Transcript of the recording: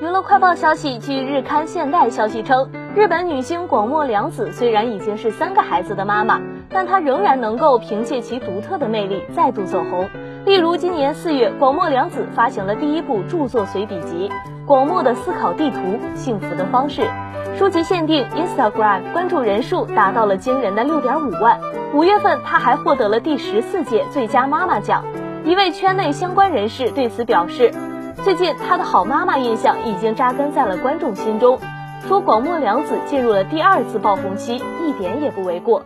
娱乐快报消息，据日刊现代消息称，日本女星广末凉子虽然已经是三个孩子的妈妈，但她仍然能够凭借其独特的魅力再度走红。例如，今年四月，广末凉子发行了第一部著作随笔集《广末的思考地图：幸福的方式》，书籍限定 Instagram 关注人数达到了惊人的六点五万。五月份，她还获得了第十四届最佳妈妈奖。一位圈内相关人士对此表示。最近，他的好妈妈印象已经扎根在了观众心中，说广末凉子进入了第二次爆红期，一点也不为过。